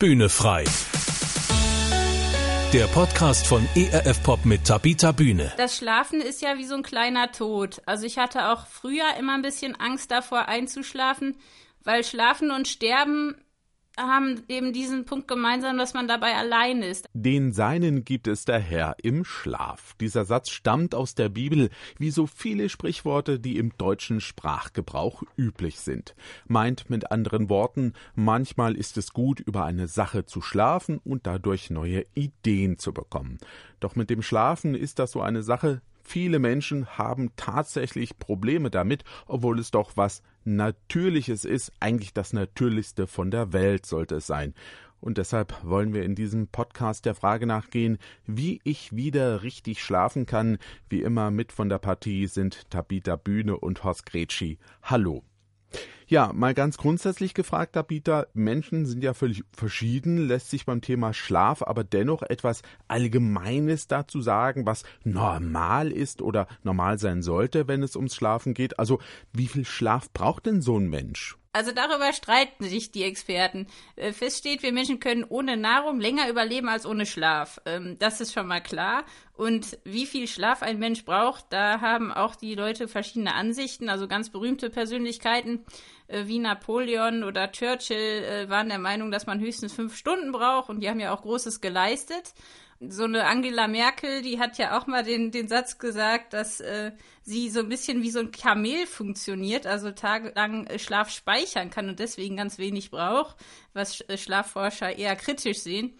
Bühne frei. Der Podcast von ERF Pop mit Tabita Bühne. Das Schlafen ist ja wie so ein kleiner Tod. Also ich hatte auch früher immer ein bisschen Angst davor einzuschlafen, weil Schlafen und Sterben haben eben diesen Punkt gemeinsam, dass man dabei allein ist. Den Seinen gibt es daher im Schlaf. Dieser Satz stammt aus der Bibel, wie so viele Sprichworte, die im deutschen Sprachgebrauch üblich sind. Meint mit anderen Worten, manchmal ist es gut, über eine Sache zu schlafen und dadurch neue Ideen zu bekommen. Doch mit dem Schlafen ist das so eine Sache, Viele Menschen haben tatsächlich Probleme damit, obwohl es doch was Natürliches ist, eigentlich das Natürlichste von der Welt sollte es sein. Und deshalb wollen wir in diesem Podcast der Frage nachgehen, wie ich wieder richtig schlafen kann. Wie immer mit von der Partie sind Tabita Bühne und Horst Gretschi. Hallo. Ja, mal ganz grundsätzlich gefragt, Peter, Menschen sind ja völlig verschieden, lässt sich beim Thema Schlaf aber dennoch etwas Allgemeines dazu sagen, was normal ist oder normal sein sollte, wenn es ums Schlafen geht? Also, wie viel Schlaf braucht denn so ein Mensch? Also darüber streiten sich die Experten. Äh, fest steht, wir Menschen können ohne Nahrung länger überleben als ohne Schlaf. Ähm, das ist schon mal klar. Und wie viel Schlaf ein Mensch braucht, da haben auch die Leute verschiedene Ansichten. Also ganz berühmte Persönlichkeiten äh, wie Napoleon oder Churchill äh, waren der Meinung, dass man höchstens fünf Stunden braucht und die haben ja auch Großes geleistet so eine Angela Merkel, die hat ja auch mal den, den Satz gesagt, dass äh, sie so ein bisschen wie so ein Kamel funktioniert, also tagelang äh, Schlaf speichern kann und deswegen ganz wenig braucht, was äh, Schlafforscher eher kritisch sehen.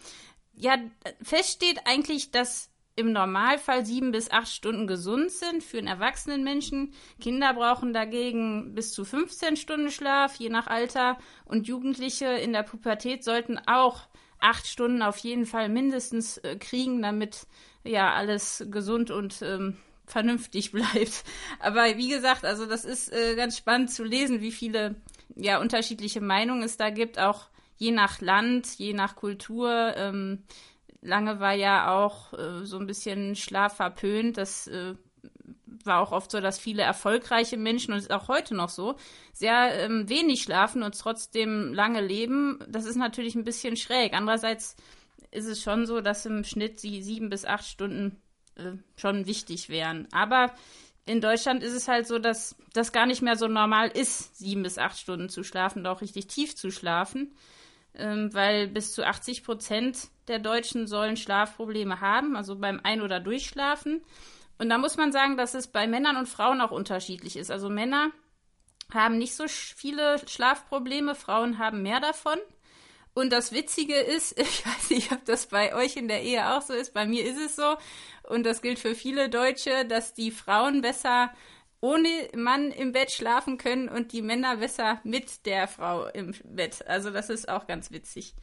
Ja, fest steht eigentlich, dass im Normalfall sieben bis acht Stunden gesund sind für einen erwachsenen Menschen. Kinder brauchen dagegen bis zu 15 Stunden Schlaf, je nach Alter. Und Jugendliche in der Pubertät sollten auch acht Stunden auf jeden Fall mindestens äh, kriegen, damit ja alles gesund und ähm, vernünftig bleibt. Aber wie gesagt, also das ist äh, ganz spannend zu lesen, wie viele ja unterschiedliche Meinungen es da gibt, auch je nach Land, je nach Kultur. Ähm, lange war ja auch äh, so ein bisschen Schlaf verpönt. War auch oft so, dass viele erfolgreiche Menschen, und ist auch heute noch so, sehr ähm, wenig schlafen und trotzdem lange leben. Das ist natürlich ein bisschen schräg. Andererseits ist es schon so, dass im Schnitt die sieben bis acht Stunden äh, schon wichtig wären. Aber in Deutschland ist es halt so, dass das gar nicht mehr so normal ist, sieben bis acht Stunden zu schlafen und auch richtig tief zu schlafen, ähm, weil bis zu 80 Prozent der Deutschen sollen Schlafprobleme haben, also beim Ein- oder Durchschlafen. Und da muss man sagen, dass es bei Männern und Frauen auch unterschiedlich ist. Also Männer haben nicht so viele Schlafprobleme, Frauen haben mehr davon. Und das Witzige ist, ich weiß nicht, ob das bei euch in der Ehe auch so ist, bei mir ist es so, und das gilt für viele Deutsche, dass die Frauen besser ohne Mann im Bett schlafen können und die Männer besser mit der Frau im Bett. Also das ist auch ganz witzig.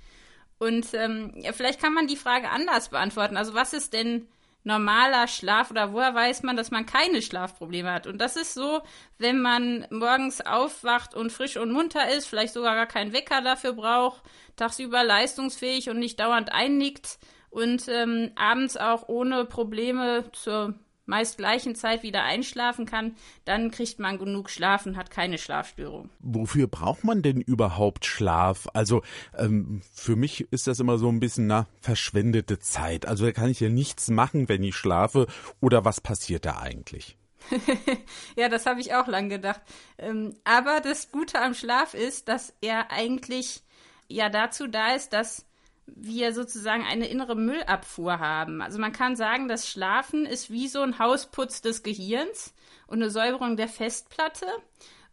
Und ähm, ja, vielleicht kann man die Frage anders beantworten. Also was ist denn normaler Schlaf oder woher weiß man, dass man keine Schlafprobleme hat? Und das ist so, wenn man morgens aufwacht und frisch und munter ist, vielleicht sogar gar keinen Wecker dafür braucht, tagsüber leistungsfähig und nicht dauernd einnickt und ähm, abends auch ohne Probleme zur meist gleichen Zeit wieder einschlafen kann, dann kriegt man genug Schlaf und hat keine Schlafstörung. Wofür braucht man denn überhaupt Schlaf? Also ähm, für mich ist das immer so ein bisschen na verschwendete Zeit. Also da kann ich ja nichts machen, wenn ich schlafe. Oder was passiert da eigentlich? ja, das habe ich auch lang gedacht. Ähm, aber das Gute am Schlaf ist, dass er eigentlich ja dazu da ist, dass wir sozusagen eine innere Müllabfuhr haben. Also man kann sagen, das Schlafen ist wie so ein Hausputz des Gehirns und eine Säuberung der Festplatte.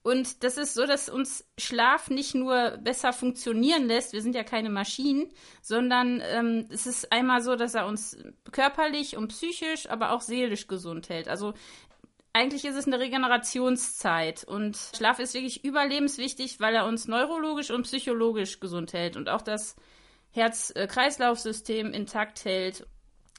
Und das ist so, dass uns Schlaf nicht nur besser funktionieren lässt, wir sind ja keine Maschinen, sondern ähm, es ist einmal so, dass er uns körperlich und psychisch, aber auch seelisch gesund hält. Also eigentlich ist es eine Regenerationszeit und Schlaf ist wirklich überlebenswichtig, weil er uns neurologisch und psychologisch gesund hält und auch das Herz-Kreislauf-System intakt hält.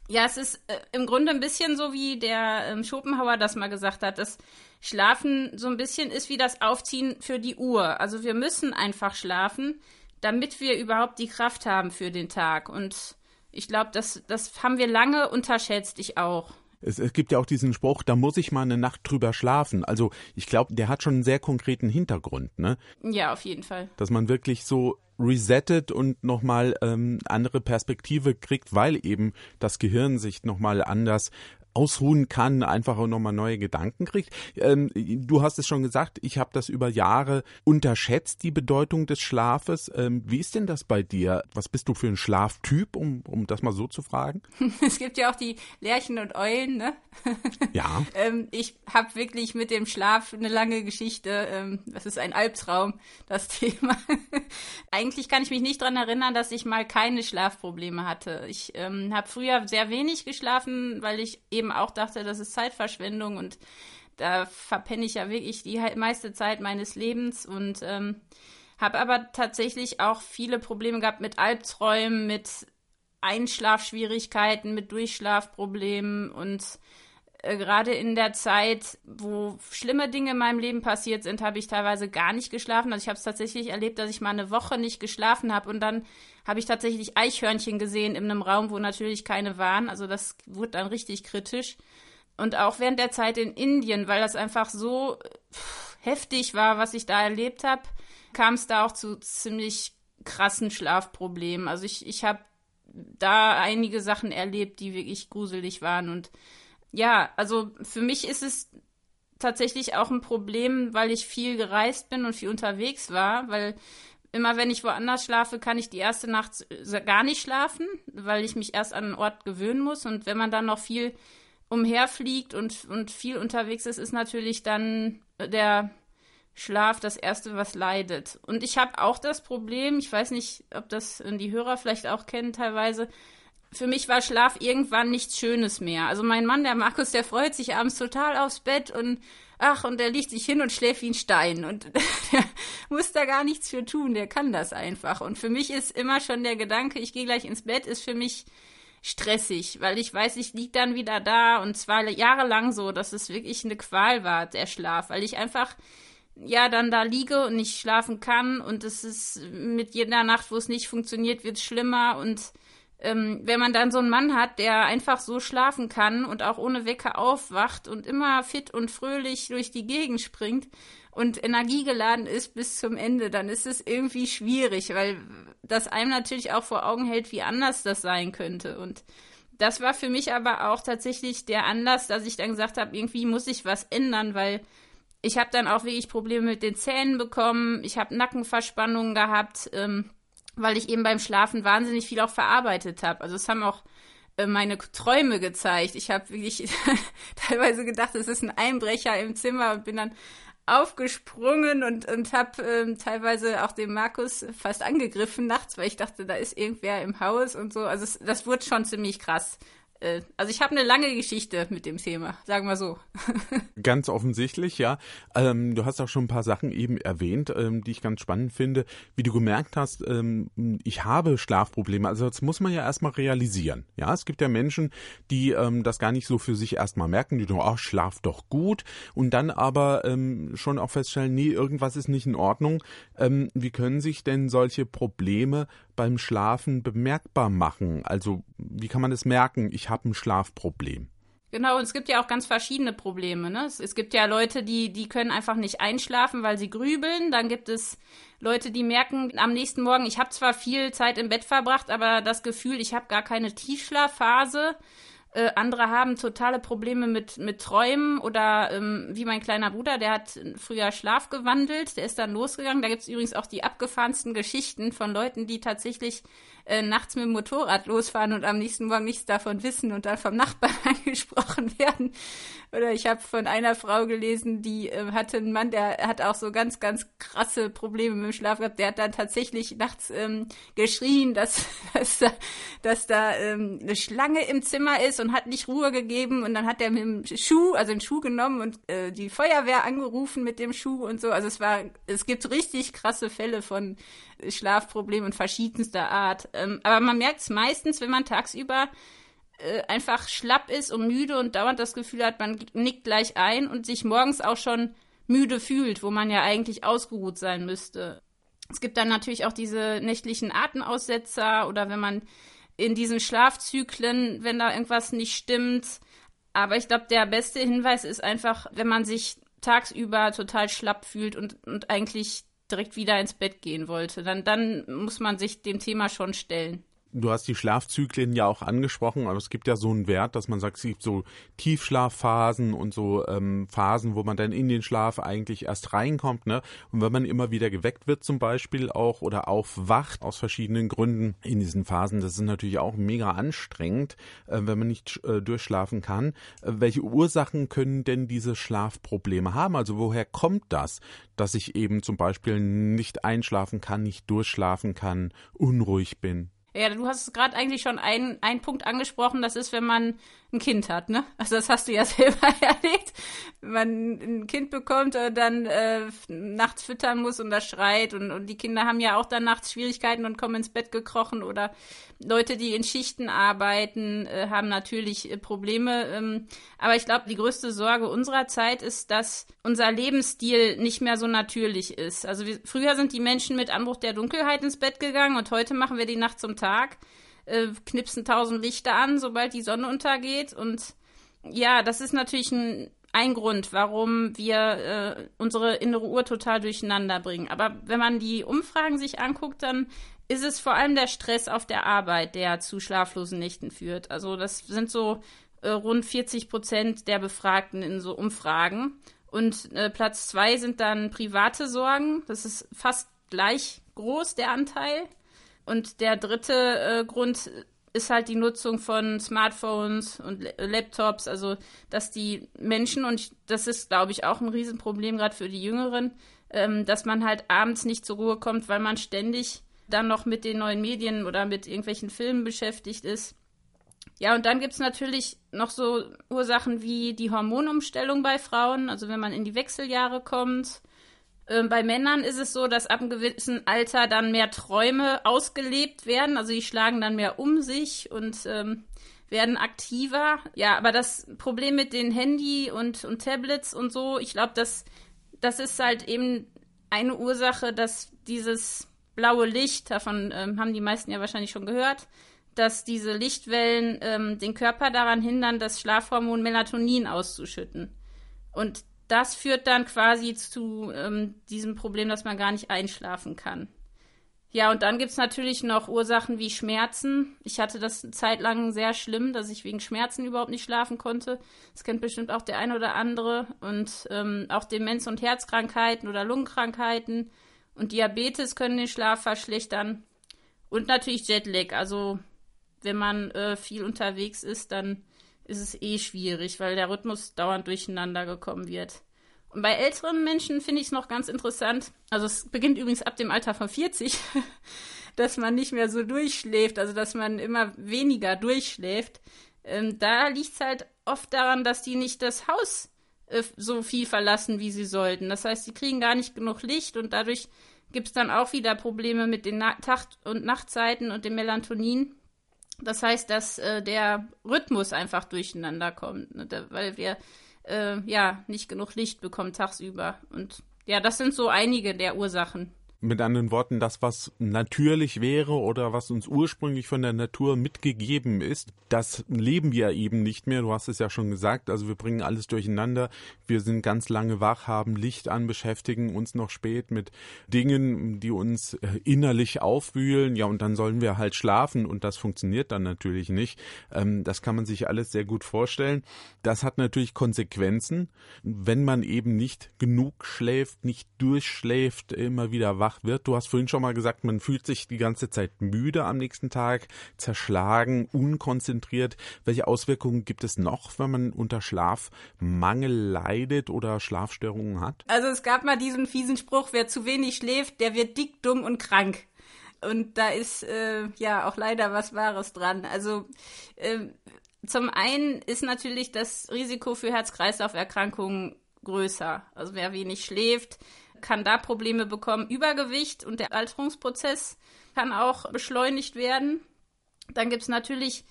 Ja, es ist äh, im Grunde ein bisschen so, wie der ähm, Schopenhauer das mal gesagt hat, dass Schlafen so ein bisschen ist wie das Aufziehen für die Uhr. Also wir müssen einfach schlafen, damit wir überhaupt die Kraft haben für den Tag. Und ich glaube, das, das haben wir lange unterschätzt, ich auch. Es, es gibt ja auch diesen Spruch, da muss ich mal eine Nacht drüber schlafen. Also ich glaube, der hat schon einen sehr konkreten Hintergrund, ne? Ja, auf jeden Fall. Dass man wirklich so resettet und nochmal ähm, andere Perspektive kriegt, weil eben das Gehirn sich nochmal anders ausruhen kann, einfach auch nochmal neue Gedanken kriegt. Ähm, du hast es schon gesagt, ich habe das über Jahre unterschätzt, die Bedeutung des Schlafes. Ähm, wie ist denn das bei dir? Was bist du für ein Schlaftyp, um, um das mal so zu fragen? Es gibt ja auch die Lerchen und Eulen, ne? Ja. ähm, ich habe wirklich mit dem Schlaf eine lange Geschichte. Ähm, das ist ein Albtraum, das Thema. Eigentlich kann ich mich nicht dran erinnern, dass ich mal keine Schlafprobleme hatte. Ich ähm, habe früher sehr wenig geschlafen, weil ich eben eben auch dachte, das ist Zeitverschwendung und da verpenne ich ja wirklich die meiste Zeit meines Lebens und ähm, habe aber tatsächlich auch viele Probleme gehabt mit Albträumen, mit Einschlafschwierigkeiten, mit Durchschlafproblemen und äh, gerade in der Zeit, wo schlimme Dinge in meinem Leben passiert sind, habe ich teilweise gar nicht geschlafen. Also ich habe es tatsächlich erlebt, dass ich mal eine Woche nicht geschlafen habe und dann habe ich tatsächlich Eichhörnchen gesehen in einem Raum, wo natürlich keine waren. Also das wurde dann richtig kritisch. Und auch während der Zeit in Indien, weil das einfach so heftig war, was ich da erlebt habe, kam es da auch zu ziemlich krassen Schlafproblemen. Also ich, ich habe da einige Sachen erlebt, die wirklich gruselig waren. Und ja, also für mich ist es tatsächlich auch ein Problem, weil ich viel gereist bin und viel unterwegs war, weil immer wenn ich woanders schlafe, kann ich die erste Nacht gar nicht schlafen, weil ich mich erst an einen Ort gewöhnen muss. Und wenn man dann noch viel umherfliegt und, und viel unterwegs ist, ist natürlich dann der Schlaf das Erste, was leidet. Und ich habe auch das Problem, ich weiß nicht, ob das die Hörer vielleicht auch kennen teilweise, für mich war Schlaf irgendwann nichts Schönes mehr. Also mein Mann, der Markus, der freut sich abends total aufs Bett und ach, und der liegt sich hin und schläft wie ein Stein. Und der muss da gar nichts für tun, der kann das einfach. Und für mich ist immer schon der Gedanke, ich gehe gleich ins Bett, ist für mich stressig, weil ich weiß, ich lieg dann wieder da und zwar jahrelang so, dass es wirklich eine Qual war, der Schlaf, weil ich einfach ja dann da liege und nicht schlafen kann und es ist mit jeder Nacht, wo es nicht funktioniert, wird es schlimmer und ähm, wenn man dann so einen Mann hat, der einfach so schlafen kann und auch ohne Wecker aufwacht und immer fit und fröhlich durch die Gegend springt und energiegeladen ist bis zum Ende, dann ist es irgendwie schwierig, weil das einem natürlich auch vor Augen hält, wie anders das sein könnte. Und das war für mich aber auch tatsächlich der Anlass, dass ich dann gesagt habe, irgendwie muss ich was ändern, weil ich habe dann auch wirklich Probleme mit den Zähnen bekommen, ich habe Nackenverspannungen gehabt. Ähm, weil ich eben beim Schlafen wahnsinnig viel auch verarbeitet habe. Also es haben auch äh, meine Träume gezeigt. Ich habe wirklich teilweise gedacht, es ist ein Einbrecher im Zimmer und bin dann aufgesprungen und, und habe ähm, teilweise auch den Markus fast angegriffen nachts, weil ich dachte, da ist irgendwer im Haus und so. Also es, das wurde schon ziemlich krass. Äh, also ich habe eine lange Geschichte mit dem Thema, sagen wir so. ganz offensichtlich, ja. Ähm, du hast auch schon ein paar Sachen eben erwähnt, ähm, die ich ganz spannend finde. Wie du gemerkt hast, ähm, ich habe Schlafprobleme. Also das muss man ja erstmal realisieren. Ja, es gibt ja Menschen, die ähm, das gar nicht so für sich erstmal merken, die denken, oh, schlaf doch gut. Und dann aber ähm, schon auch feststellen, nee, irgendwas ist nicht in Ordnung. Ähm, wie können sich denn solche Probleme beim Schlafen bemerkbar machen? Also wie kann man es merken, ich habe ein Schlafproblem? Genau, und es gibt ja auch ganz verschiedene Probleme. Ne? Es, es, gibt ja Leute, die, die können einfach nicht einschlafen, weil sie grübeln. Dann gibt es Leute, die merken am nächsten Morgen, ich habe zwar viel Zeit im Bett verbracht, aber das Gefühl, ich habe gar keine Tiefschlafphase. Äh, andere haben totale Probleme mit, mit Träumen oder ähm, wie mein kleiner Bruder, der hat früher Schlaf gewandelt, der ist dann losgegangen. Da gibt es übrigens auch die abgefahrensten Geschichten von Leuten, die tatsächlich äh, nachts mit dem Motorrad losfahren und am nächsten Morgen nichts davon wissen und dann vom Nachbarn angesprochen werden. Oder ich habe von einer Frau gelesen, die äh, hatte einen Mann, der hat auch so ganz, ganz krasse Probleme mit dem Schlaf gehabt. Der hat dann tatsächlich nachts ähm, geschrien, dass, dass da, dass da ähm, eine Schlange im Zimmer ist und hat nicht Ruhe gegeben. Und dann hat er mit dem Schuh, also den Schuh genommen und äh, die Feuerwehr angerufen mit dem Schuh und so. Also es war, es gibt richtig krasse Fälle von Schlafproblemen verschiedenster Art. Ähm, aber man merkt es meistens, wenn man tagsüber äh, einfach schlapp ist und müde und dauernd das Gefühl hat, man nickt gleich ein und sich morgens auch schon müde fühlt, wo man ja eigentlich ausgeruht sein müsste. Es gibt dann natürlich auch diese nächtlichen Atemaussetzer oder wenn man in diesen Schlafzyklen, wenn da irgendwas nicht stimmt, Aber ich glaube, der beste Hinweis ist einfach, wenn man sich tagsüber total schlapp fühlt und, und eigentlich direkt wieder ins Bett gehen wollte, dann, dann muss man sich dem Thema schon stellen. Du hast die Schlafzyklen ja auch angesprochen, aber es gibt ja so einen Wert, dass man sagt, es gibt so Tiefschlafphasen und so ähm, Phasen, wo man dann in den Schlaf eigentlich erst reinkommt, ne? Und wenn man immer wieder geweckt wird zum Beispiel auch oder aufwacht aus verschiedenen Gründen in diesen Phasen, das ist natürlich auch mega anstrengend, äh, wenn man nicht äh, durchschlafen kann. Äh, welche Ursachen können denn diese Schlafprobleme haben? Also woher kommt das, dass ich eben zum Beispiel nicht einschlafen kann, nicht durchschlafen kann, unruhig bin? Ja, du hast gerade eigentlich schon einen, Punkt angesprochen, das ist, wenn man ein Kind hat, ne? Also das hast du ja selber erlebt. Wenn man ein Kind bekommt und dann äh, nachts füttern muss und das schreit und, und die Kinder haben ja auch dann nachts Schwierigkeiten und kommen ins Bett gekrochen oder Leute, die in Schichten arbeiten, äh, haben natürlich äh, Probleme. Ähm, aber ich glaube, die größte Sorge unserer Zeit ist, dass unser Lebensstil nicht mehr so natürlich ist. Also wir, früher sind die Menschen mit Anbruch der Dunkelheit ins Bett gegangen und heute machen wir die Nacht zum Tag äh, knipsen tausend Lichter an, sobald die Sonne untergeht. Und ja, das ist natürlich ein, ein Grund, warum wir äh, unsere innere Uhr total durcheinander bringen. Aber wenn man die Umfragen sich anguckt, dann ist es vor allem der Stress auf der Arbeit, der zu schlaflosen Nächten führt. Also das sind so äh, rund 40 Prozent der Befragten in so Umfragen. Und äh, Platz zwei sind dann private Sorgen. Das ist fast gleich groß, der Anteil. Und der dritte äh, Grund ist halt die Nutzung von Smartphones und Laptops, also dass die Menschen, und das ist, glaube ich, auch ein Riesenproblem gerade für die Jüngeren, ähm, dass man halt abends nicht zur Ruhe kommt, weil man ständig dann noch mit den neuen Medien oder mit irgendwelchen Filmen beschäftigt ist. Ja, und dann gibt es natürlich noch so Ursachen wie die Hormonumstellung bei Frauen, also wenn man in die Wechseljahre kommt, ähm, bei Männern ist es so, dass ab einem gewissen Alter dann mehr Träume ausgelebt werden. Also die schlagen dann mehr um sich und ähm, werden aktiver. Ja, aber das Problem mit den Handy und, und Tablets und so, ich glaube, das, das ist halt eben eine Ursache, dass dieses blaue Licht, davon ähm, haben die meisten ja wahrscheinlich schon gehört, dass diese Lichtwellen ähm, den Körper daran hindern, das Schlafhormon Melatonin auszuschütten. Und das führt dann quasi zu ähm, diesem Problem, dass man gar nicht einschlafen kann. Ja, und dann gibt es natürlich noch Ursachen wie Schmerzen. Ich hatte das eine Zeit lang sehr schlimm, dass ich wegen Schmerzen überhaupt nicht schlafen konnte. Das kennt bestimmt auch der eine oder andere. Und ähm, auch Demenz- und Herzkrankheiten oder Lungenkrankheiten und Diabetes können den Schlaf verschlechtern. Und natürlich Jetlag. Also wenn man äh, viel unterwegs ist, dann ist es eh schwierig, weil der Rhythmus dauernd durcheinander gekommen wird. Und bei älteren Menschen finde ich es noch ganz interessant. Also es beginnt übrigens ab dem Alter von 40, dass man nicht mehr so durchschläft, also dass man immer weniger durchschläft. Ähm, da liegt es halt oft daran, dass die nicht das Haus äh, so viel verlassen, wie sie sollten. Das heißt, sie kriegen gar nicht genug Licht und dadurch gibt es dann auch wieder Probleme mit den Na Tag- und Nachtzeiten und dem Melatonin. Das heißt, dass äh, der Rhythmus einfach durcheinander kommt, ne? da, weil wir äh, ja nicht genug Licht bekommen tagsüber. Und ja, das sind so einige der Ursachen. Mit anderen Worten, das, was natürlich wäre oder was uns ursprünglich von der Natur mitgegeben ist, das leben wir eben nicht mehr. Du hast es ja schon gesagt. Also wir bringen alles durcheinander. Wir sind ganz lange wach, haben Licht an, beschäftigen uns noch spät mit Dingen, die uns äh, innerlich aufwühlen. Ja, und dann sollen wir halt schlafen und das funktioniert dann natürlich nicht. Ähm, das kann man sich alles sehr gut vorstellen. Das hat natürlich Konsequenzen, wenn man eben nicht genug schläft, nicht durchschläft, immer wieder wach wach wird. Du hast vorhin schon mal gesagt, man fühlt sich die ganze Zeit müde am nächsten Tag, zerschlagen, unkonzentriert. Welche Auswirkungen gibt es noch, wenn man unter Schlafmangel leidet oder Schlafstörungen hat? Also es gab mal diesen fiesen Spruch, wer zu wenig schläft, der wird dick, dumm und krank. Und da ist äh, ja auch leider was Wahres dran. Also äh, zum einen ist natürlich das Risiko für Herz-Kreislauf-Erkrankungen größer. Also wer wenig schläft, kann da Probleme bekommen. Übergewicht und der Alterungsprozess kann auch beschleunigt werden. Dann gibt es natürlich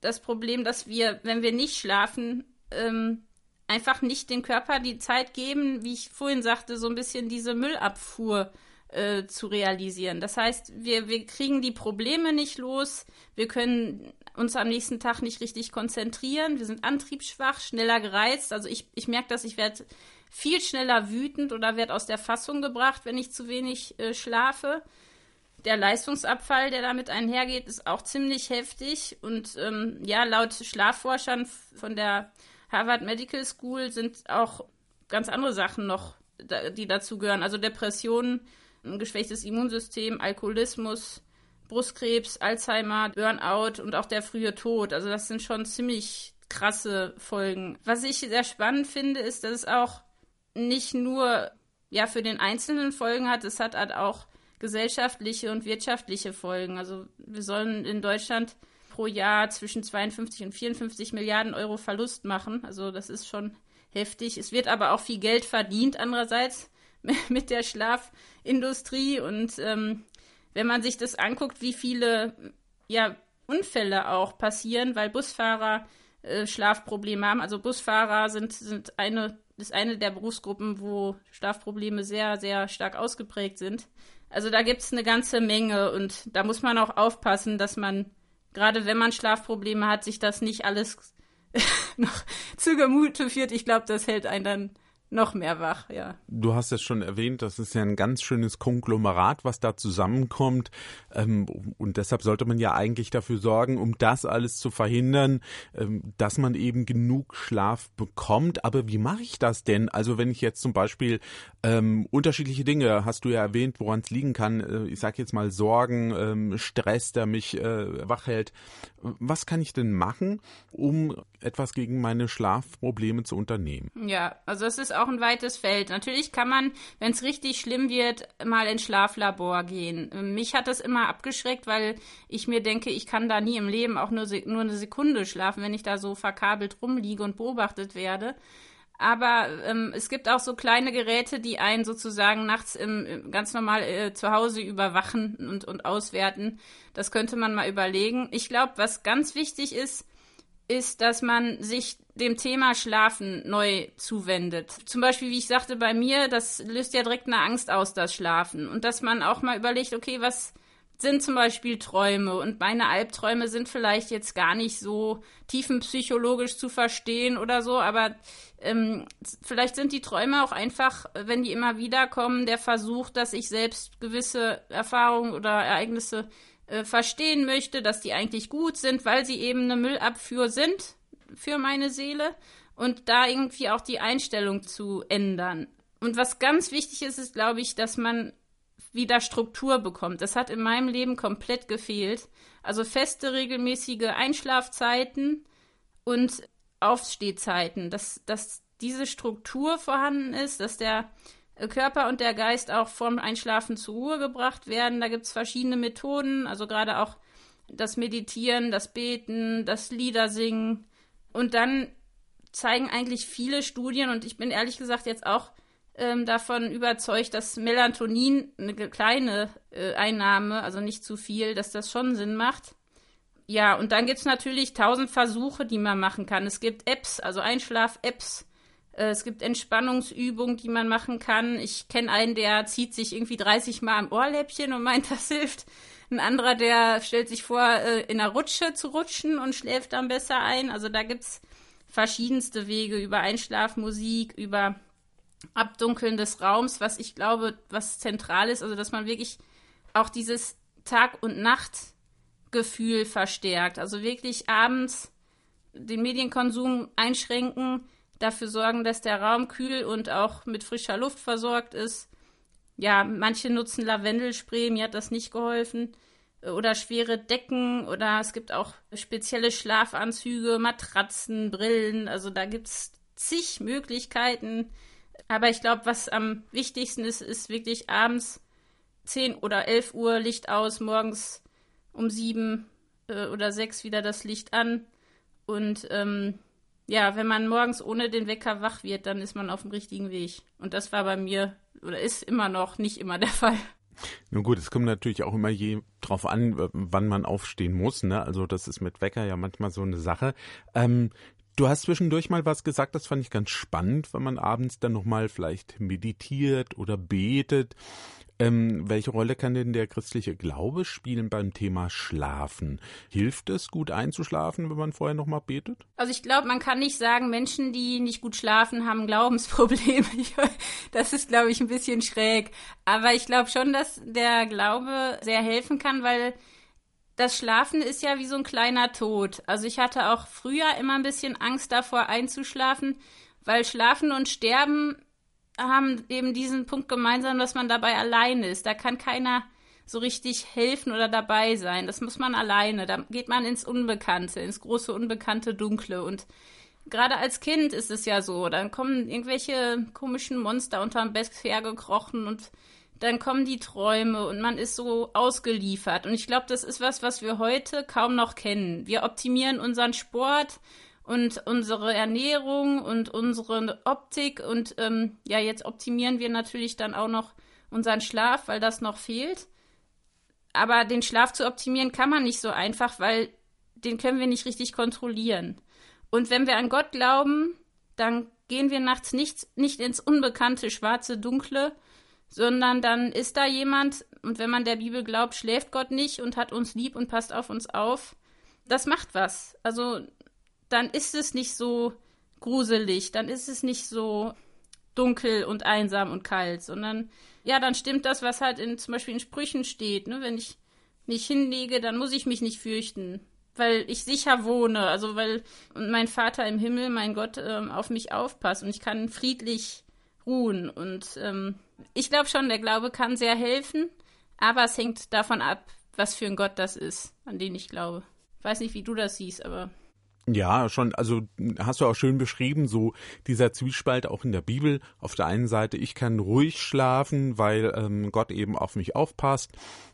das Problem, dass wir, wenn wir nicht schlafen, ähm, einfach nicht dem Körper die Zeit geben, wie ich vorhin sagte, so ein bisschen diese Müllabfuhr äh, zu realisieren. Das heißt, wir, wir kriegen die Probleme nicht los, wir können uns am nächsten Tag nicht richtig konzentrieren, wir sind antriebsschwach, schneller gereizt. Also ich, ich merke das, ich werde viel schneller wütend oder werde aus der Fassung gebracht, wenn ich zu wenig äh, schlafe. Der Leistungsabfall, der damit einhergeht, ist auch ziemlich heftig. Und ähm, ja, laut Schlafforschern von der Harvard Medical School sind auch ganz andere Sachen noch, die dazu gehören. Also Depressionen, ein geschwächtes Immunsystem, Alkoholismus, Brustkrebs, Alzheimer, Burnout und auch der frühe Tod. Also das sind schon ziemlich krasse Folgen. Was ich sehr spannend finde, ist, dass es auch nicht nur ja für den Einzelnen Folgen hat, es hat halt auch gesellschaftliche und wirtschaftliche Folgen. Also wir sollen in Deutschland pro Jahr zwischen 52 und 54 Milliarden Euro Verlust machen. Also das ist schon heftig. Es wird aber auch viel Geld verdient andererseits mit der Schlafindustrie. Und ähm, wenn man sich das anguckt, wie viele ja, Unfälle auch passieren, weil Busfahrer äh, Schlafprobleme haben. Also Busfahrer sind, sind eine, ist eine der Berufsgruppen, wo Schlafprobleme sehr, sehr stark ausgeprägt sind. Also da gibt es eine ganze Menge und da muss man auch aufpassen, dass man gerade wenn man Schlafprobleme hat, sich das nicht alles noch zu Gemüte führt. Ich glaube, das hält einen dann noch mehr wach, ja. Du hast es schon erwähnt, das ist ja ein ganz schönes Konglomerat, was da zusammenkommt. Ähm, und deshalb sollte man ja eigentlich dafür sorgen, um das alles zu verhindern, ähm, dass man eben genug Schlaf bekommt. Aber wie mache ich das denn? Also wenn ich jetzt zum Beispiel ähm, unterschiedliche Dinge, hast du ja erwähnt, woran es liegen kann, äh, ich sage jetzt mal Sorgen, ähm, Stress, der mich äh, wach hält. Was kann ich denn machen, um etwas gegen meine Schlafprobleme zu unternehmen? Ja, also es ist auch ein weites Feld. Natürlich kann man, wenn es richtig schlimm wird, mal ins Schlaflabor gehen. Mich hat das immer abgeschreckt, weil ich mir denke, ich kann da nie im Leben auch nur, nur eine Sekunde schlafen, wenn ich da so verkabelt rumliege und beobachtet werde. Aber ähm, es gibt auch so kleine Geräte, die einen sozusagen nachts im, ganz normal äh, zu Hause überwachen und, und auswerten. Das könnte man mal überlegen. Ich glaube, was ganz wichtig ist, ist, dass man sich dem Thema Schlafen neu zuwendet. Zum Beispiel, wie ich sagte, bei mir, das löst ja direkt eine Angst aus, das Schlafen. Und dass man auch mal überlegt, okay, was sind zum Beispiel Träume und meine Albträume sind vielleicht jetzt gar nicht so tiefenpsychologisch zu verstehen oder so, aber ähm, vielleicht sind die Träume auch einfach, wenn die immer wieder kommen, der Versuch, dass ich selbst gewisse Erfahrungen oder Ereignisse äh, verstehen möchte, dass die eigentlich gut sind, weil sie eben eine Müllabfuhr sind für meine Seele und da irgendwie auch die Einstellung zu ändern. Und was ganz wichtig ist, ist, glaube ich, dass man wieder Struktur bekommt. Das hat in meinem Leben komplett gefehlt. Also feste, regelmäßige Einschlafzeiten und Aufstehzeiten, dass, dass diese Struktur vorhanden ist, dass der Körper und der Geist auch vorm Einschlafen zur Ruhe gebracht werden. Da gibt es verschiedene Methoden, also gerade auch das Meditieren, das Beten, das Liedersingen. Und dann zeigen eigentlich viele Studien, und ich bin ehrlich gesagt jetzt auch ähm, davon überzeugt, dass Melatonin eine kleine äh, Einnahme, also nicht zu viel, dass das schon Sinn macht. Ja, und dann gibt es natürlich tausend Versuche, die man machen kann. Es gibt Apps, also Einschlaf-Apps, äh, es gibt Entspannungsübungen, die man machen kann. Ich kenne einen, der zieht sich irgendwie 30 Mal am Ohrläppchen und meint, das hilft. Ein anderer, der stellt sich vor, äh, in einer Rutsche zu rutschen und schläft dann besser ein. Also da gibt es verschiedenste Wege über Einschlafmusik, über Abdunkeln des Raums, was ich glaube, was zentral ist. Also dass man wirklich auch dieses Tag- und Nachtgefühl verstärkt. Also wirklich abends den Medienkonsum einschränken, dafür sorgen, dass der Raum kühl und auch mit frischer Luft versorgt ist. Ja, manche nutzen Lavendelspray, mir hat das nicht geholfen. Oder schwere Decken oder es gibt auch spezielle Schlafanzüge, Matratzen, Brillen. Also da gibt es zig Möglichkeiten. Aber ich glaube, was am wichtigsten ist, ist wirklich abends 10 oder 11 Uhr Licht aus, morgens um 7 äh, oder 6 wieder das Licht an. Und ähm, ja, wenn man morgens ohne den Wecker wach wird, dann ist man auf dem richtigen Weg. Und das war bei mir oder ist immer noch nicht immer der Fall. Nun gut, es kommt natürlich auch immer je drauf an, wann man aufstehen muss. Ne? Also das ist mit Wecker ja manchmal so eine Sache. Ähm, Du hast zwischendurch mal was gesagt, das fand ich ganz spannend, wenn man abends dann nochmal vielleicht meditiert oder betet. Ähm, welche Rolle kann denn der christliche Glaube spielen beim Thema Schlafen? Hilft es, gut einzuschlafen, wenn man vorher nochmal betet? Also ich glaube, man kann nicht sagen, Menschen, die nicht gut schlafen, haben Glaubensprobleme. das ist, glaube ich, ein bisschen schräg. Aber ich glaube schon, dass der Glaube sehr helfen kann, weil das Schlafen ist ja wie so ein kleiner Tod. Also ich hatte auch früher immer ein bisschen Angst davor einzuschlafen, weil Schlafen und Sterben haben eben diesen Punkt gemeinsam, dass man dabei alleine ist. Da kann keiner so richtig helfen oder dabei sein. Das muss man alleine. Da geht man ins Unbekannte, ins große Unbekannte Dunkle. Und gerade als Kind ist es ja so. Dann kommen irgendwelche komischen Monster unterm Bett hergekrochen und dann kommen die Träume und man ist so ausgeliefert. Und ich glaube, das ist was, was wir heute kaum noch kennen. Wir optimieren unseren Sport und unsere Ernährung und unsere Optik und ähm, ja, jetzt optimieren wir natürlich dann auch noch unseren Schlaf, weil das noch fehlt. Aber den Schlaf zu optimieren kann man nicht so einfach, weil den können wir nicht richtig kontrollieren. Und wenn wir an Gott glauben, dann gehen wir nachts nicht, nicht ins unbekannte, schwarze, dunkle, sondern dann ist da jemand, und wenn man der Bibel glaubt, schläft Gott nicht und hat uns lieb und passt auf uns auf. Das macht was. Also dann ist es nicht so gruselig, dann ist es nicht so dunkel und einsam und kalt, sondern ja, dann stimmt das, was halt in, zum Beispiel in Sprüchen steht. Ne? Wenn ich mich hinlege, dann muss ich mich nicht fürchten, weil ich sicher wohne, also weil mein Vater im Himmel, mein Gott, ähm, auf mich aufpasst und ich kann friedlich ruhen. Und ähm, ich glaube schon, der Glaube kann sehr helfen, aber es hängt davon ab, was für ein Gott das ist, an den ich glaube. Ich weiß nicht, wie du das siehst, aber. Ja, schon, also hast du auch schön beschrieben, so dieser Zwiespalt auch in der Bibel. Auf der einen Seite, ich kann ruhig schlafen, weil ähm, Gott eben auf mich aufpasst.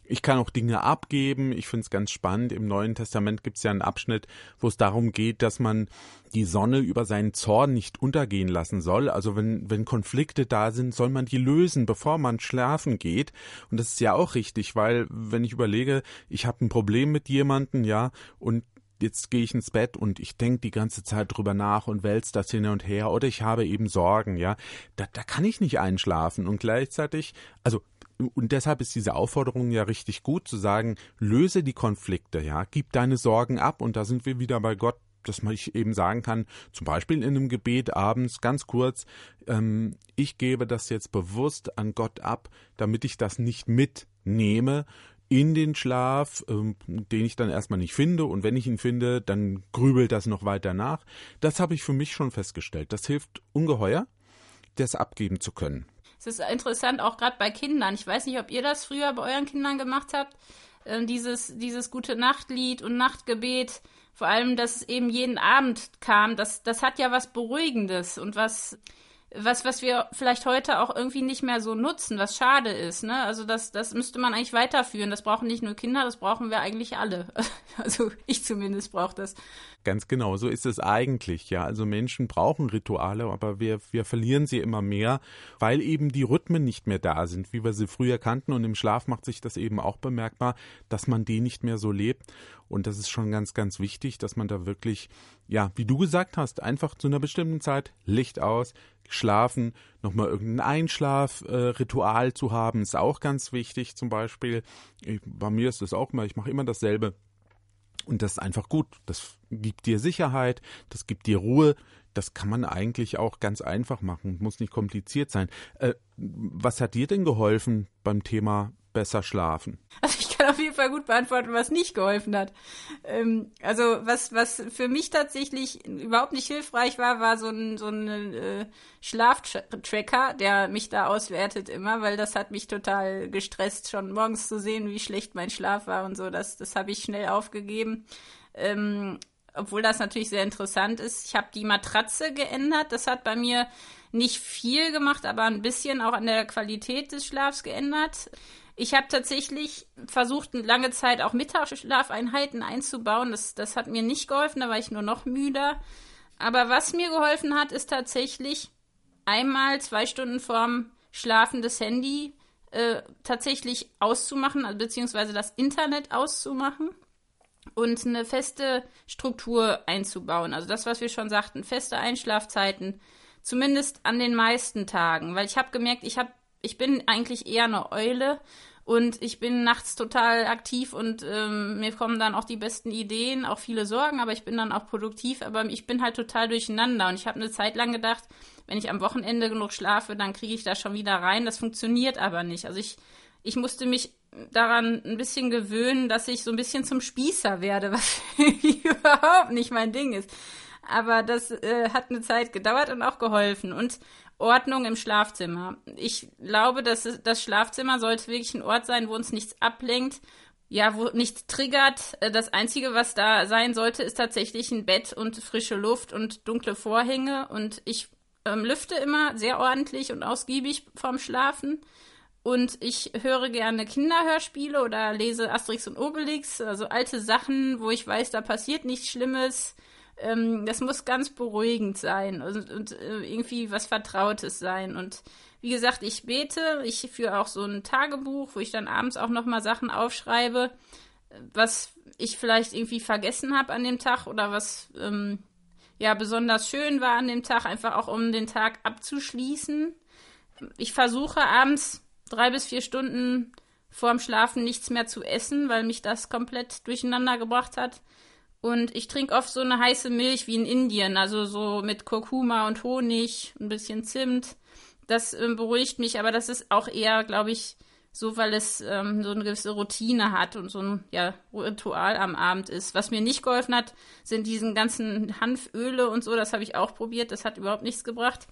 Ich kann auch Dinge abgeben. Ich finde es ganz spannend. Im Neuen Testament gibt es ja einen Abschnitt, wo es darum geht, dass man die Sonne über seinen Zorn nicht untergehen lassen soll. Also wenn, wenn Konflikte da sind, soll man die lösen, bevor man schlafen geht. Und das ist ja auch richtig, weil wenn ich überlege, ich habe ein Problem mit jemandem, ja, und jetzt gehe ich ins Bett und ich denke die ganze Zeit drüber nach und wälze das hin und her oder ich habe eben Sorgen, ja, da, da kann ich nicht einschlafen und gleichzeitig, also und deshalb ist diese Aufforderung ja richtig gut zu sagen, löse die Konflikte, ja, gib deine Sorgen ab und da sind wir wieder bei Gott, dass man eben sagen kann, zum Beispiel in einem Gebet abends ganz kurz, ähm, ich gebe das jetzt bewusst an Gott ab, damit ich das nicht mitnehme in den Schlaf, ähm, den ich dann erstmal nicht finde und wenn ich ihn finde, dann grübelt das noch weiter nach. Das habe ich für mich schon festgestellt. Das hilft ungeheuer, das abgeben zu können. Es ist interessant, auch gerade bei Kindern. Ich weiß nicht, ob ihr das früher bei euren Kindern gemacht habt. Ähm, dieses, dieses gute Nachtlied und Nachtgebet, vor allem, dass es eben jeden Abend kam, das, das hat ja was Beruhigendes und was was, was wir vielleicht heute auch irgendwie nicht mehr so nutzen, was schade ist. Ne? Also das, das müsste man eigentlich weiterführen. Das brauchen nicht nur Kinder, das brauchen wir eigentlich alle. Also ich zumindest brauche das. Ganz genau, so ist es eigentlich. Ja, also Menschen brauchen Rituale, aber wir, wir verlieren sie immer mehr, weil eben die Rhythmen nicht mehr da sind, wie wir sie früher kannten. Und im Schlaf macht sich das eben auch bemerkbar, dass man die nicht mehr so lebt. Und das ist schon ganz, ganz wichtig, dass man da wirklich, ja, wie du gesagt hast, einfach zu einer bestimmten Zeit Licht aus, schlafen, nochmal irgendein Einschlafritual äh, zu haben, ist auch ganz wichtig. Zum Beispiel, ich, bei mir ist es auch immer, ich mache immer dasselbe. Und das ist einfach gut. Das gibt dir Sicherheit, das gibt dir Ruhe. Das kann man eigentlich auch ganz einfach machen, muss nicht kompliziert sein. Äh, was hat dir denn geholfen beim Thema besser schlafen? Also ich kann auf jeden Fall gut beantworten, was nicht geholfen hat. Ähm, also was, was für mich tatsächlich überhaupt nicht hilfreich war, war so ein, so ein äh, Schlaftracker, der mich da auswertet immer, weil das hat mich total gestresst, schon morgens zu sehen, wie schlecht mein Schlaf war und so. Das, das habe ich schnell aufgegeben. Ähm, obwohl das natürlich sehr interessant ist. Ich habe die Matratze geändert. Das hat bei mir nicht viel gemacht, aber ein bisschen auch an der Qualität des Schlafs geändert. Ich habe tatsächlich versucht, lange Zeit auch Mittagsschlafeinheiten einzubauen. Das, das hat mir nicht geholfen, da war ich nur noch müder. Aber was mir geholfen hat, ist tatsächlich einmal zwei Stunden vorm Schlafen das Handy äh, tatsächlich auszumachen, also beziehungsweise das Internet auszumachen. und eine feste Struktur einzubauen. Also das, was wir schon sagten, feste Einschlafzeiten, zumindest an den meisten Tagen, weil ich habe gemerkt, ich habe ich bin eigentlich eher eine Eule und ich bin nachts total aktiv und ähm, mir kommen dann auch die besten Ideen, auch viele Sorgen, aber ich bin dann auch produktiv, aber ich bin halt total durcheinander und ich habe eine Zeit lang gedacht, wenn ich am Wochenende genug schlafe, dann kriege ich da schon wieder rein. Das funktioniert aber nicht. Also ich, ich musste mich daran ein bisschen gewöhnen, dass ich so ein bisschen zum Spießer werde, was überhaupt nicht mein Ding ist. Aber das äh, hat eine Zeit gedauert und auch geholfen. Und Ordnung im Schlafzimmer. Ich glaube, dass das Schlafzimmer sollte wirklich ein Ort sein, wo uns nichts ablenkt, ja, wo nichts triggert. Äh, das Einzige, was da sein sollte, ist tatsächlich ein Bett und frische Luft und dunkle Vorhänge. Und ich ähm, lüfte immer sehr ordentlich und ausgiebig vorm Schlafen. Und ich höre gerne Kinderhörspiele oder lese Asterix und Obelix, also alte Sachen, wo ich weiß, da passiert nichts Schlimmes. Ähm, das muss ganz beruhigend sein und, und äh, irgendwie was Vertrautes sein. Und wie gesagt, ich bete, ich führe auch so ein Tagebuch, wo ich dann abends auch nochmal Sachen aufschreibe, was ich vielleicht irgendwie vergessen habe an dem Tag oder was ähm, ja besonders schön war an dem Tag, einfach auch um den Tag abzuschließen. Ich versuche abends drei bis vier Stunden vorm Schlafen nichts mehr zu essen, weil mich das komplett durcheinander gebracht hat. Und ich trinke oft so eine heiße Milch wie in Indien, also so mit Kurkuma und Honig, ein bisschen Zimt. Das äh, beruhigt mich, aber das ist auch eher, glaube ich, so, weil es ähm, so eine gewisse Routine hat und so ein ja, Ritual am Abend ist. Was mir nicht geholfen hat, sind diesen ganzen Hanföle und so. Das habe ich auch probiert. Das hat überhaupt nichts gebracht.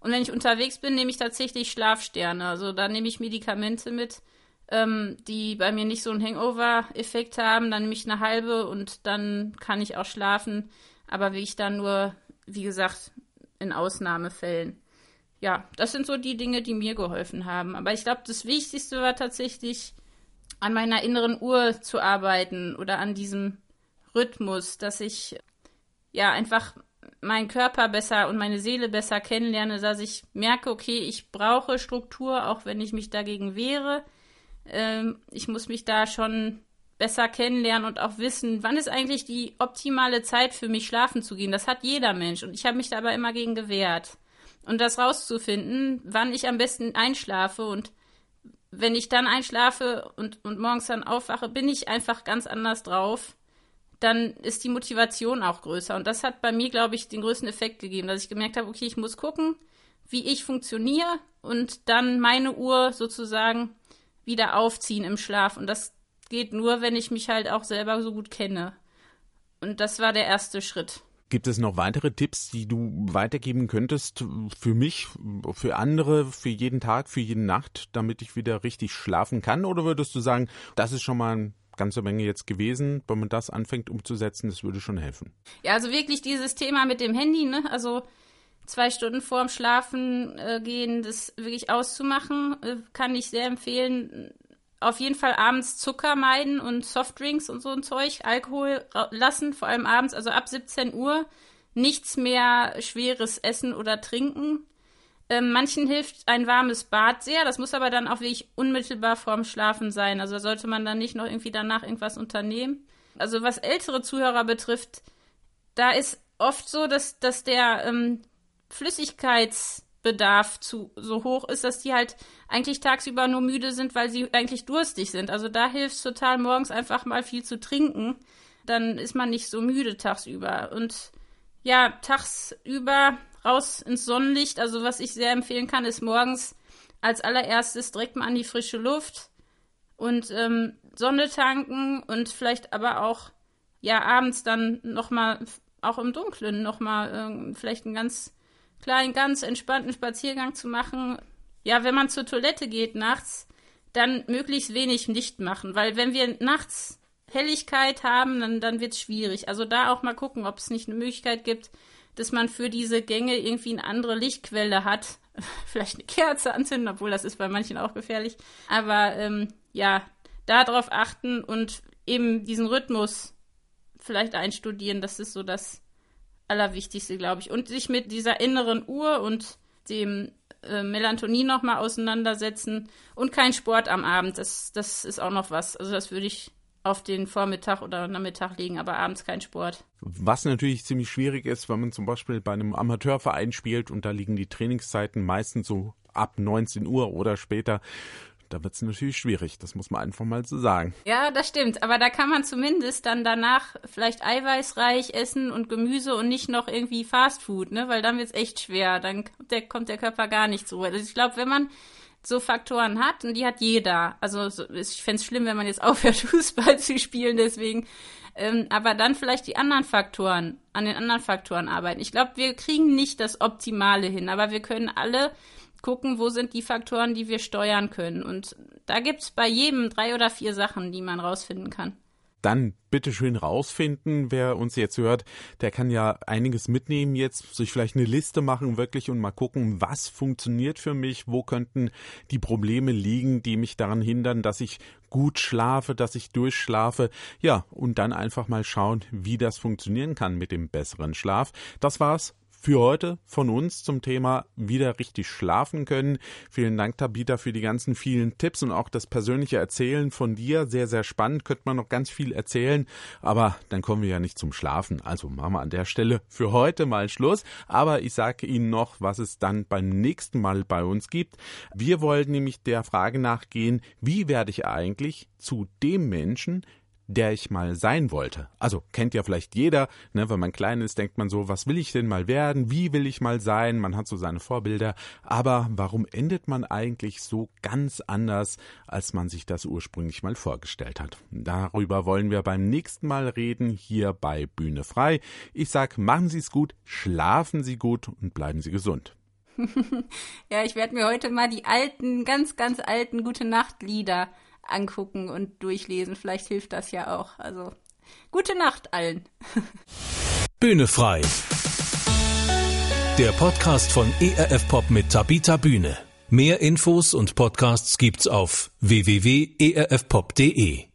Und wenn ich unterwegs bin, nehme ich tatsächlich Schlafsterne. Also da nehme ich Medikamente mit, ähm, die bei mir nicht so einen Hangover-Effekt haben. Dann nehme ich eine halbe und dann kann ich auch schlafen. Aber wie ich dann nur, wie gesagt, in Ausnahmefällen. Ja, das sind so die Dinge, die mir geholfen haben. Aber ich glaube, das Wichtigste war tatsächlich, an meiner inneren Uhr zu arbeiten oder an diesem Rhythmus, dass ich ja einfach meinen Körper besser und meine Seele besser kennenlerne, dass ich merke, okay, ich brauche Struktur, auch wenn ich mich dagegen wehre. Ähm, ich muss mich da schon besser kennenlernen und auch wissen, wann ist eigentlich die optimale Zeit für mich schlafen zu gehen. Das hat jeder Mensch und ich habe mich da aber immer gegen gewehrt. Und das rauszufinden, wann ich am besten einschlafe und wenn ich dann einschlafe und, und morgens dann aufwache, bin ich einfach ganz anders drauf dann ist die Motivation auch größer. Und das hat bei mir, glaube ich, den größten Effekt gegeben, dass ich gemerkt habe, okay, ich muss gucken, wie ich funktioniere und dann meine Uhr sozusagen wieder aufziehen im Schlaf. Und das geht nur, wenn ich mich halt auch selber so gut kenne. Und das war der erste Schritt. Gibt es noch weitere Tipps, die du weitergeben könntest für mich, für andere, für jeden Tag, für jede Nacht, damit ich wieder richtig schlafen kann? Oder würdest du sagen, das ist schon mal ein ganze Menge jetzt gewesen. Wenn man das anfängt umzusetzen, das würde schon helfen. Ja, also wirklich dieses Thema mit dem Handy, ne? Also zwei Stunden vorm Schlafen äh, gehen, das wirklich auszumachen, äh, kann ich sehr empfehlen. Auf jeden Fall abends Zucker meiden und Softdrinks und so ein Zeug, Alkohol lassen, vor allem abends, also ab 17 Uhr. Nichts mehr schweres Essen oder Trinken. Ähm, manchen hilft ein warmes Bad sehr. Das muss aber dann auch wirklich unmittelbar vorm Schlafen sein. Also sollte man dann nicht noch irgendwie danach irgendwas unternehmen. Also was ältere Zuhörer betrifft, da ist oft so, dass, dass der ähm, Flüssigkeitsbedarf zu, so hoch ist, dass die halt eigentlich tagsüber nur müde sind, weil sie eigentlich durstig sind. Also da hilft es total, morgens einfach mal viel zu trinken. Dann ist man nicht so müde tagsüber. Und ja, tagsüber raus ins Sonnenlicht. Also was ich sehr empfehlen kann, ist morgens als allererstes direkt mal an die frische Luft und ähm, Sonne tanken und vielleicht aber auch ja abends dann noch mal auch im Dunkeln noch mal äh, vielleicht einen ganz kleinen, ganz entspannten Spaziergang zu machen. Ja, wenn man zur Toilette geht nachts, dann möglichst wenig Licht machen, weil wenn wir nachts Helligkeit haben, dann, dann wird es schwierig. Also da auch mal gucken, ob es nicht eine Möglichkeit gibt, dass man für diese Gänge irgendwie eine andere Lichtquelle hat. Vielleicht eine Kerze anzünden, obwohl das ist bei manchen auch gefährlich. Aber ähm, ja, darauf achten und eben diesen Rhythmus vielleicht einstudieren, das ist so das Allerwichtigste, glaube ich. Und sich mit dieser inneren Uhr und dem äh, Melatonin nochmal auseinandersetzen und kein Sport am Abend. Das, das ist auch noch was. Also das würde ich auf den Vormittag oder Nachmittag legen, aber abends kein Sport. Was natürlich ziemlich schwierig ist, wenn man zum Beispiel bei einem Amateurverein spielt und da liegen die Trainingszeiten meistens so ab 19 Uhr oder später. Da wird es natürlich schwierig, das muss man einfach mal so sagen. Ja, das stimmt. Aber da kann man zumindest dann danach vielleicht eiweißreich essen und Gemüse und nicht noch irgendwie Fastfood, ne? Weil dann wird es echt schwer. Dann kommt der, kommt der Körper gar nicht so. Also ich glaube, wenn man so Faktoren hat, und die hat jeder. Also ich fände es schlimm, wenn man jetzt aufhört, Fußball zu spielen, deswegen. Ähm, aber dann vielleicht die anderen Faktoren, an den anderen Faktoren arbeiten. Ich glaube, wir kriegen nicht das Optimale hin, aber wir können alle gucken, wo sind die Faktoren, die wir steuern können. Und da gibt es bei jedem drei oder vier Sachen, die man rausfinden kann dann bitte schön rausfinden. Wer uns jetzt hört, der kann ja einiges mitnehmen jetzt, sich vielleicht eine Liste machen wirklich und mal gucken, was funktioniert für mich, wo könnten die Probleme liegen, die mich daran hindern, dass ich gut schlafe, dass ich durchschlafe. Ja, und dann einfach mal schauen, wie das funktionieren kann mit dem besseren Schlaf. Das war's für heute von uns zum Thema wieder richtig schlafen können. Vielen Dank, Tabita, für die ganzen vielen Tipps und auch das persönliche Erzählen von dir. Sehr, sehr spannend. Könnte man noch ganz viel erzählen, aber dann kommen wir ja nicht zum Schlafen. Also machen wir an der Stelle für heute mal Schluss. Aber ich sage Ihnen noch, was es dann beim nächsten Mal bei uns gibt. Wir wollen nämlich der Frage nachgehen, wie werde ich eigentlich zu dem Menschen, der ich mal sein wollte. Also kennt ja vielleicht jeder, ne, wenn man klein ist, denkt man so, was will ich denn mal werden? Wie will ich mal sein? Man hat so seine Vorbilder. Aber warum endet man eigentlich so ganz anders, als man sich das ursprünglich mal vorgestellt hat? Darüber wollen wir beim nächsten Mal reden, hier bei Bühne frei. Ich sag, machen Sie es gut, schlafen Sie gut und bleiben Sie gesund. ja, ich werde mir heute mal die alten, ganz, ganz alten Gute Nacht Lieder angucken und durchlesen. Vielleicht hilft das ja auch. Also gute Nacht allen. Bühne frei. Der Podcast von ERF Pop mit Tabita Bühne. Mehr Infos und Podcasts gibt's auf www.erfpop.de.